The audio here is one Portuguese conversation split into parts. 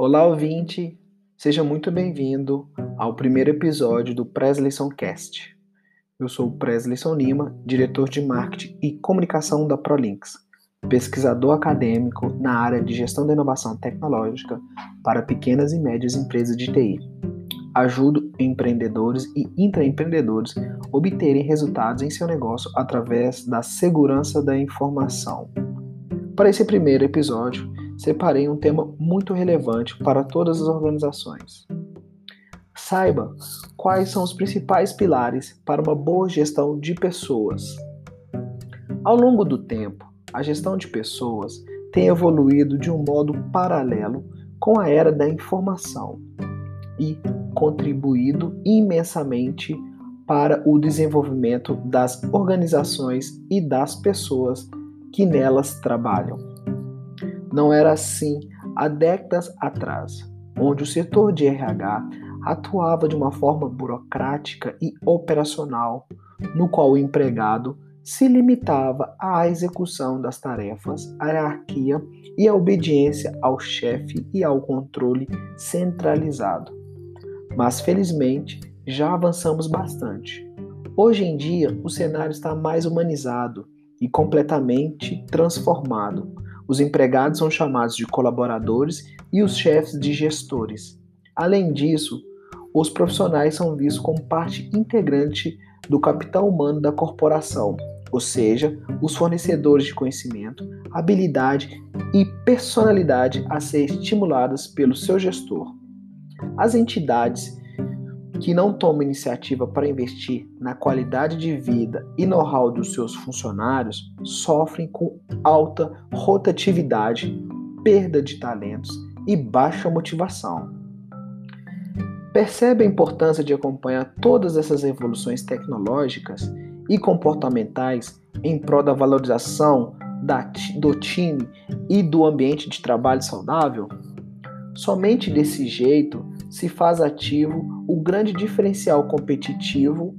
Olá, ouvinte! Seja muito bem-vindo ao primeiro episódio do Presleyson Cast. Eu sou o Presleyson Lima, diretor de marketing e comunicação da Prolinks, pesquisador acadêmico na área de gestão da inovação tecnológica para pequenas e médias empresas de TI. Ajudo empreendedores e intraempreendedores a obterem resultados em seu negócio através da segurança da informação. Para esse primeiro episódio, separei um tema muito relevante para todas as organizações. Saiba quais são os principais pilares para uma boa gestão de pessoas. Ao longo do tempo, a gestão de pessoas tem evoluído de um modo paralelo com a era da informação e contribuído imensamente para o desenvolvimento das organizações e das pessoas que nelas trabalham. Não era assim há décadas atrás, onde o setor de RH atuava de uma forma burocrática e operacional, no qual o empregado se limitava à execução das tarefas, hierarquia e obediência ao chefe e ao controle centralizado. Mas felizmente já avançamos bastante. Hoje em dia, o cenário está mais humanizado e completamente transformado. Os empregados são chamados de colaboradores e os chefes de gestores. Além disso, os profissionais são vistos como parte integrante do capital humano da corporação, ou seja, os fornecedores de conhecimento, habilidade e personalidade a ser estimuladas pelo seu gestor. As entidades que não toma iniciativa para investir na qualidade de vida e know-how dos seus funcionários sofrem com alta rotatividade, perda de talentos e baixa motivação. Percebe a importância de acompanhar todas essas evoluções tecnológicas e comportamentais em prol da valorização da, do time e do ambiente de trabalho saudável? Somente desse jeito se faz ativo o grande diferencial competitivo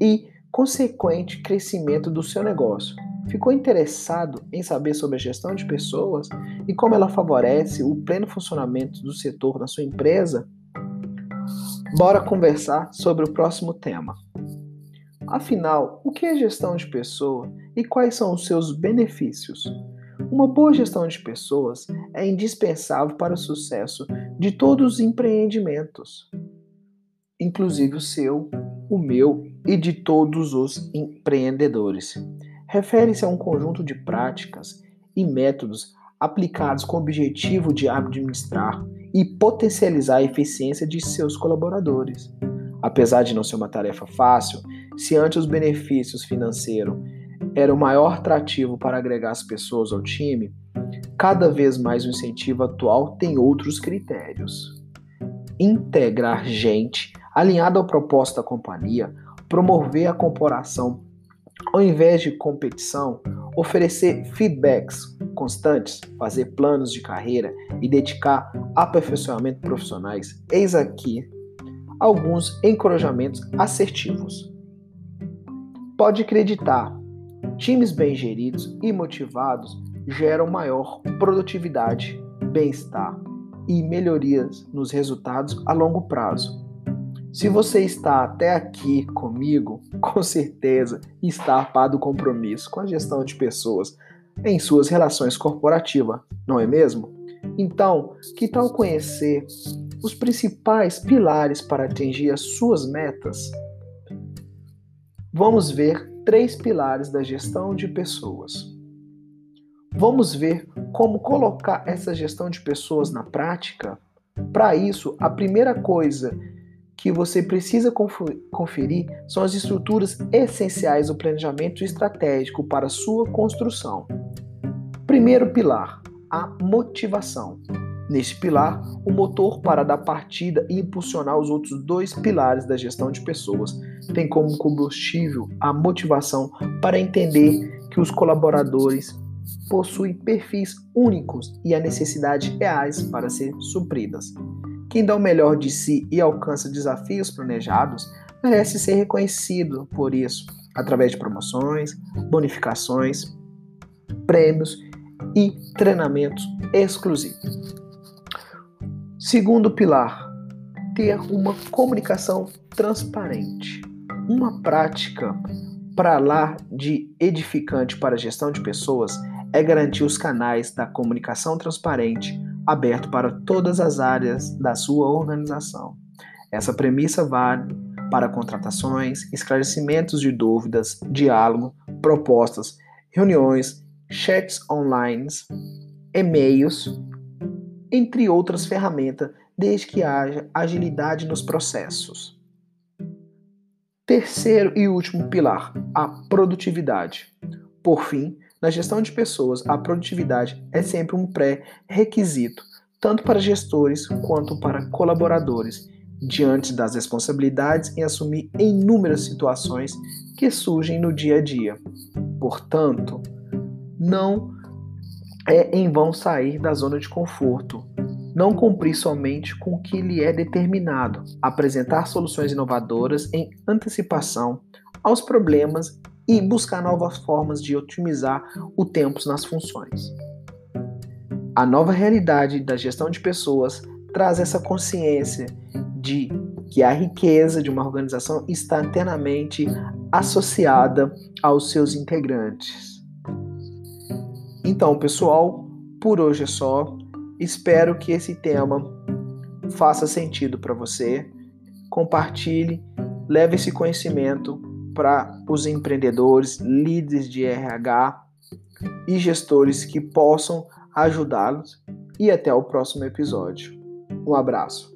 e consequente crescimento do seu negócio. Ficou interessado em saber sobre a gestão de pessoas e como ela favorece o pleno funcionamento do setor na sua empresa? Bora conversar sobre o próximo tema. Afinal, o que é gestão de pessoa e quais são os seus benefícios? Uma boa gestão de pessoas é indispensável para o sucesso de todos os empreendimentos, inclusive o seu, o meu e de todos os empreendedores. Refere-se a um conjunto de práticas e métodos aplicados com o objetivo de administrar e potencializar a eficiência de seus colaboradores. Apesar de não ser uma tarefa fácil, se antes os benefícios financeiros era o maior atrativo para agregar as pessoas ao time, cada vez mais o incentivo atual tem outros critérios. Integrar gente alinhada ao propósito da companhia, promover a corporação ao invés de competição, oferecer feedbacks constantes, fazer planos de carreira e dedicar aperfeiçoamento profissionais. Eis aqui alguns encorajamentos assertivos. Pode acreditar, Times bem geridos e motivados geram maior produtividade, bem-estar e melhorias nos resultados a longo prazo. Se você está até aqui comigo, com certeza está arpado do compromisso com a gestão de pessoas em suas relações corporativas, não é mesmo? Então, que tal conhecer os principais pilares para atingir as suas metas? Vamos ver três pilares da gestão de pessoas. Vamos ver como colocar essa gestão de pessoas na prática? Neste pilar, o motor para dar partida e impulsionar os outros dois pilares da gestão de pessoas tem como combustível a motivação para entender que os colaboradores possuem perfis únicos e a necessidades reais para serem supridas. Quem dá o melhor de si e alcança desafios planejados merece ser reconhecido por isso, através de promoções, bonificações, prêmios e treinamentos exclusivos. Segundo pilar, ter uma comunicação transparente. Uma prática para lá de edificante para a gestão de pessoas é garantir os canais da comunicação transparente aberto para todas as áreas da sua organização. Essa premissa vale para contratações, esclarecimentos de dúvidas, diálogo, propostas, reuniões, chats online, e-mails, entre outras ferramentas, desde que haja agilidade nos processos. Terceiro e último pilar, a produtividade. Por fim, na gestão de pessoas, a produtividade é sempre um pré-requisito, tanto para gestores quanto para colaboradores, diante das responsabilidades em assumir inúmeras situações que surgem no dia a dia. Portanto, não é em vão sair da zona de conforto, não cumprir somente com o que lhe é determinado, apresentar soluções inovadoras em antecipação aos problemas e buscar novas formas de otimizar o tempo nas funções. A nova realidade da gestão de pessoas traz essa consciência de que a riqueza de uma organização está internamente associada aos seus integrantes. Então, pessoal, por hoje é só. Espero que esse tema faça sentido para você. Compartilhe, leve esse conhecimento para os empreendedores, líderes de RH e gestores que possam ajudá-los. E até o próximo episódio. Um abraço.